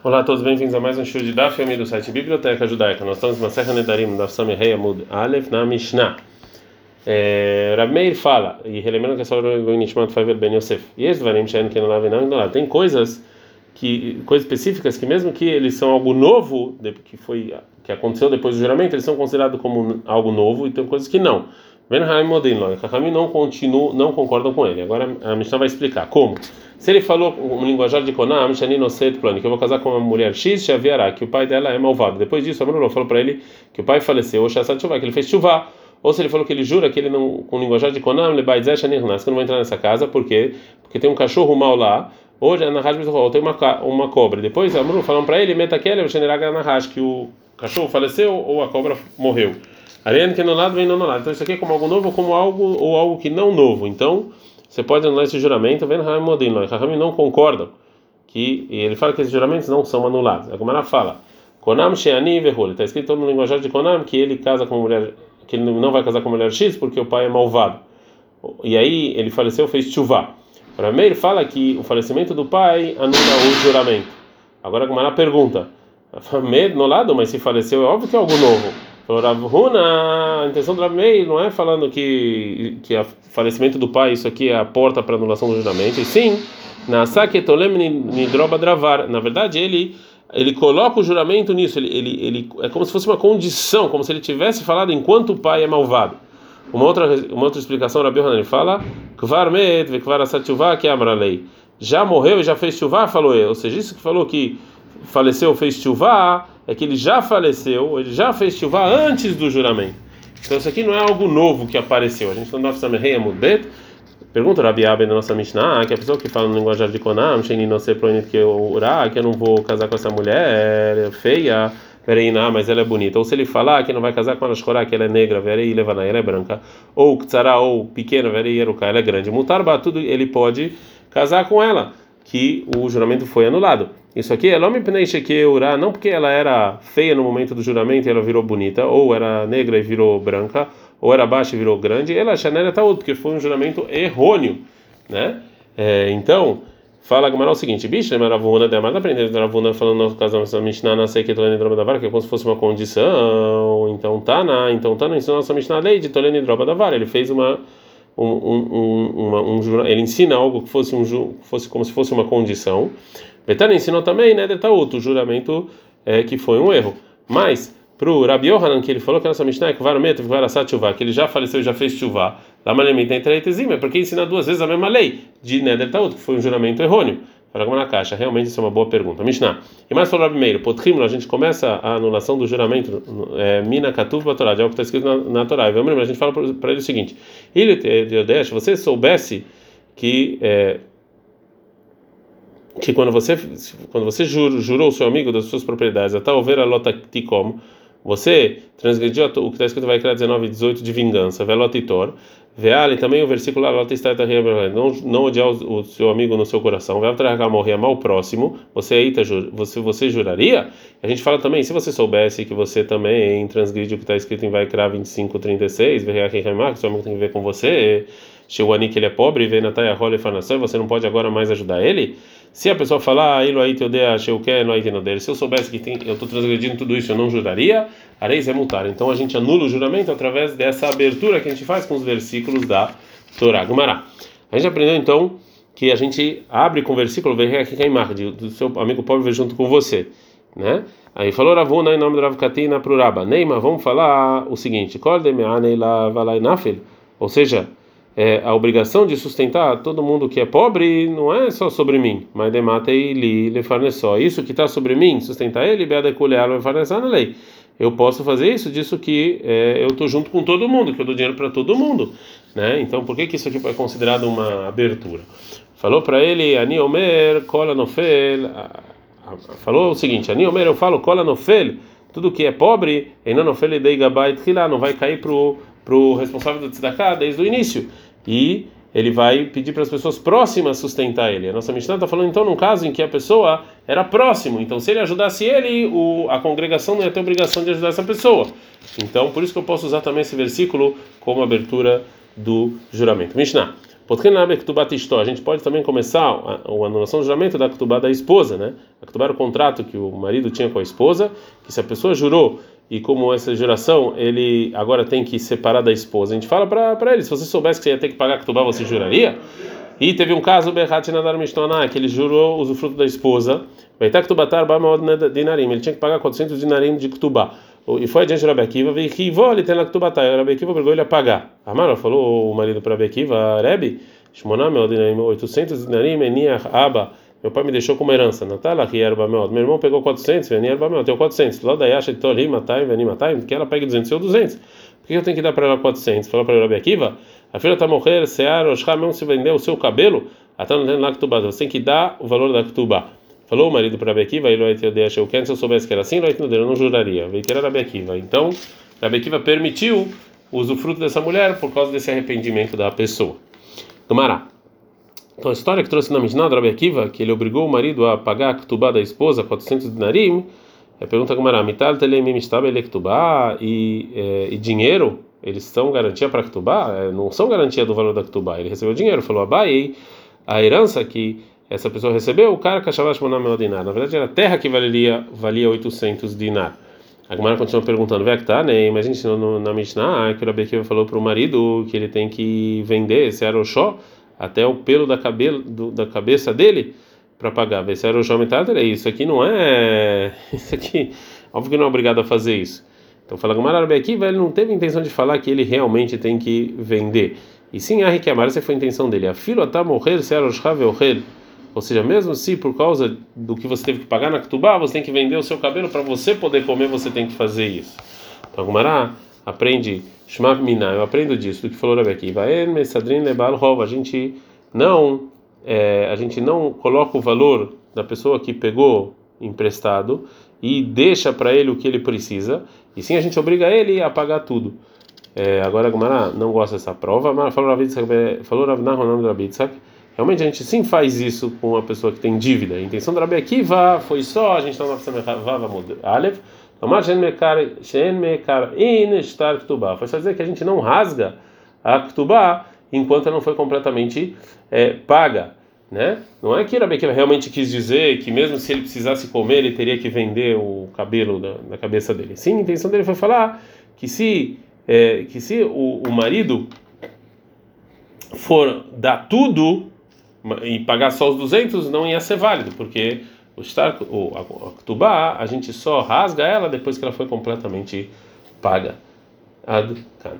Olá a todos, bem-vindos a mais um show de Daf do site Biblioteca Judaica. Nós estamos na Serra Nedarim, Daf Samehei Amud Aleph, na Mishnah. É, Rav Meir fala, e relembrando que é só o Nishmat Faver Ben Yosef, e tem coisas que coisas específicas que mesmo que eles são algo novo, que foi que aconteceu depois do juramento, eles são considerados como algo novo e tem coisas que não. Ben Haim Modin Kachamim não continuam, não concordam com ele. Agora a Mishnah vai explicar como. Se ele falou um linguajar de Konam, Shaninoset Plani, que eu vou casar com uma mulher X, Shaviará, que o pai dela é malvado. Depois disso, Amrullah falou para ele que o pai faleceu, ou Shassat que ele fez chuva. Ou se ele falou que ele jura que ele não, com linguajar de Konam, Lebaizé Shanirnas, que eu não vou entrar nessa casa, por quê? Porque tem um cachorro mal lá, hoje na ou tem uma, uma cobra. Depois Amrullah falou para ele, Metakele, o Shaniraga Nahash, que o cachorro faleceu ou a cobra morreu. Ariane que no lado vem no lado. Então isso aqui é como algo novo ou como algo ou algo que não novo. Então você pode anular esse juramento, vendo Ramodin, Ramim não concordam que ele fala que esses juramentos não são anulados. A Gomara fala: Konam Sheani Verhul. Está escrito no linguajar de Konam que ele casa com mulher que ele não vai casar com mulher X porque o pai é malvado. E aí ele faleceu, fez chuva. Para Meir fala que o falecimento do pai anula o juramento. Agora a Gomara pergunta: Meir no lado, mas se faleceu é óbvio que é algo novo. Falou Rav a intenção do Rav Meir não é falando que que o falecimento do pai isso aqui é a porta para anulação do juramento, e sim, na Saketolem Nidroba Dravar. Na verdade, ele ele coloca o juramento nisso, ele, ele, ele é como se fosse uma condição, como se ele tivesse falado enquanto o pai é malvado. Uma outra uma outra explicação, Rabi Hanan fala, que. Já morreu e já fez chuvá, falou ele. Ou seja, isso que falou que faleceu, fez chuvá, é que ele já faleceu, ele já fez chuvá antes do juramento. Então isso aqui não é algo novo que apareceu. A gente no nosso Samehei Mudbet. Pergunta Rabi Abe na nossa Mishnah, que a pessoa que fala no linguajar de Konam, não que eu urá, que eu não vou casar com essa mulher feia, Vereiná, mas ela é bonita. Ou se ele falar que não vai casar com ela Shkorá, que ela é negra, Verei Levaná, ela é branca. Ou Ktsara, ou pequena, Verei Eruká, ela é grande. Mutarba, tudo ele pode casar com ela que o juramento foi anulado. Isso aqui é Lome Pnei não porque ela era feia no momento do juramento e ela virou bonita, ou era negra e virou branca, ou era baixa e virou grande, ela Chanel tá outro, porque foi um juramento errôneo, né? É, então, fala Gamara o seguinte: bicho, é Maravuna, de Amada aprendendo Maravuna falando no caso da Mishnah, na sei que Tolene Droba da Vara, que é como se fosse uma condição. Então tá, na, então tá, não ensinou nossa Mishnah lei de Tolene Droba da Vara, ele fez uma um, um, uma, um, ele ensina algo que fosse, um, fosse como se fosse uma condição. Betana ensinou também, né, Detaúto, o juramento é, que foi um erro. Mas, para o Rabi Yohanan, que ele falou que a nossa Mishnah é que Varomet, Varasat Chuvá, que ele já faleceu e já fez Chuvá, lá Malemita em é porque ensina duas vezes a mesma lei de Neder Taúto, que foi um juramento errôneo. Para como na caixa, realmente isso é uma boa pergunta. Mishnah. E mais falou primeiro, Potrimlo, a gente começa a anulação do juramento, é, Mina Katuv Torá, de algo que está escrito na, na Torá. E a gente fala para ele o seguinte: Ele de se você soubesse que é, que quando você quando você jurou, jurou o seu amigo das suas propriedades, até ouvir a lota tikom, você transgrediu o que está escrito vai criar 19 18 de vingança, velotitor, Veale também o versículo lá está não não odiar o, seu amigo no seu coração. Vai tragar morrer o próximo. Você aí você você juraria? A gente fala também, se você soubesse que você também transgride o que está escrito em Vaikra 25:36, que seu amigo tem que ver com você, chegou ali que ele é pobre e vem na taia rola e farnação, você não pode agora mais ajudar ele? Se a pessoa falar. Se eu soubesse que tem, eu estou transgredindo tudo isso, eu não juraria, areis é multar. Então a gente anula o juramento através dessa abertura que a gente faz com os versículos da Torá. Gumará. A gente aprendeu então que a gente abre com o versículo do seu amigo pobre junto com você, né? Aí falou Ravuna em nome do Rav Katina para o Raba. Neima, vamos falar o seguinte: Ou seja, é, a obrigação de sustentar todo mundo que é pobre não é só sobre mim, mas demata e li só. Isso que está sobre mim, sustentar ele, beada colher na lei. Eu posso fazer isso disso que é, eu estou junto com todo mundo, que eu dou dinheiro para todo mundo, né? Então, por que que isso aqui foi considerado uma abertura? Falou para ele, Ani Omer, Kola Nofel. Falou o seguinte: Ani eu falo Kola Nofel. Tudo que é pobre, não vai cair pro pro responsável do tzedakah desde o início e ele vai pedir para as pessoas próximas sustentar ele. A nossa Mishnah está falando então num caso em que a pessoa era próximo, então se ele ajudasse ele, o, a congregação não ia ter obrigação de ajudar essa pessoa. Então por isso que eu posso usar também esse versículo como abertura do juramento. Mishnah. A gente pode também começar a, a anulação do juramento da Ktubá da esposa, né? A Ktubá era o contrato que o marido tinha com a esposa, que se a pessoa jurou e como essa juração ele agora tem que separar da esposa, a gente fala para ele: se você soubesse que você ia ter que pagar a Ktubá, você juraria? E teve um caso, que ele jurou o usufruto da esposa, ele tinha que pagar 400 dinarim de Ktubá. E foi adiante de Rabi Akiva, veio que ele tem na Ktubá, e Rabi Akiva obrigou ele a pagar. Amaro falou o marido para Rabi Akiva, Rebi, Shmoná meu dinarim, 800 dinarim, Eniach Abba, meu pai me deixou como herança. Natala, era meu irmão pegou 400, Veni era meu, eu tenho 400. Lá da Yasha de Tolim, Matai, Veni Matai, que ela pega 200, eu 200. Por que eu tenho que dar para ela 400? Falou para Rabi Akiva, a filha está morrer, Sear, Oshá, mesmo se vender o seu cabelo, até não tem lá Ktubá, você tem que dar o valor da Ktubá. Falou o marido para Akiva, ele vai ter deixa o que se eu soubesse que era assim, eu não juraria. Veio que era Rabi Akiva. Então, Rabi Akiva permitiu o usufruto dessa mulher por causa desse arrependimento da pessoa. Tomará. Então, a história que trouxe na Mishnah do Rabi Akiva, que ele obrigou o marido a pagar a Ktubá da esposa, 400 dinarim, é pergunta como era, mital telemim ele Ktubá e, é, e dinheiro eles são garantia para Ktubá? É, não são garantia do valor da Ktubá. Ele recebeu dinheiro, falou Abai, a herança que essa pessoa recebeu, o cara Kashavash Monamel dinar. Na verdade, era a terra que valia, valia 800 dinar. A Gemara continua perguntando, tá, né? Mas a gente na Mishnah que o Rabekiva falou para o marido que ele tem que vender esse aroxó até o pelo da, cabelo, do, da cabeça dele para pagar. Esse aroxó metade é isso aqui não é. Isso aqui, óbvio que não é obrigado a fazer isso. Então fala Gamara aqui, ele não teve intenção de falar que ele realmente tem que vender. E sim, a Riquemar, essa foi a intenção dele. A filo até morrer, se ou seja, mesmo se por causa do que você teve que pagar na Ktubá, você tem que vender o seu cabelo para você poder comer, você tem que fazer isso. Então, Gumará aprende, Shmav Miná, eu aprendo disso, do que falou Rabi aqui. Mesadrin Lebal Rov, a gente não, é, a gente não coloca o valor da pessoa que pegou emprestado e deixa para ele o que ele precisa, e sim a gente obriga ele a pagar tudo. É, agora a Gumara não gosta dessa prova, mas falou Rav falou Rav Nahonam do Rabitzak, realmente a gente sim faz isso com uma pessoa que tem dívida. A intenção do Rabi Akiva foi só, a gente está na Vava Alev, foi só dizer que a gente não rasga a Ktubá enquanto ela não foi completamente é, paga né? Não é que Rabi realmente quis dizer que mesmo se ele precisasse comer, ele teria que vender o cabelo da, da cabeça dele. Sim, a intenção dele foi falar que se é, que se o, o, marido for dar tudo e pagar só os 200, não ia ser válido, porque o estar o a, a tubá, a gente só rasga ela depois que ela foi completamente paga. Ad -kan.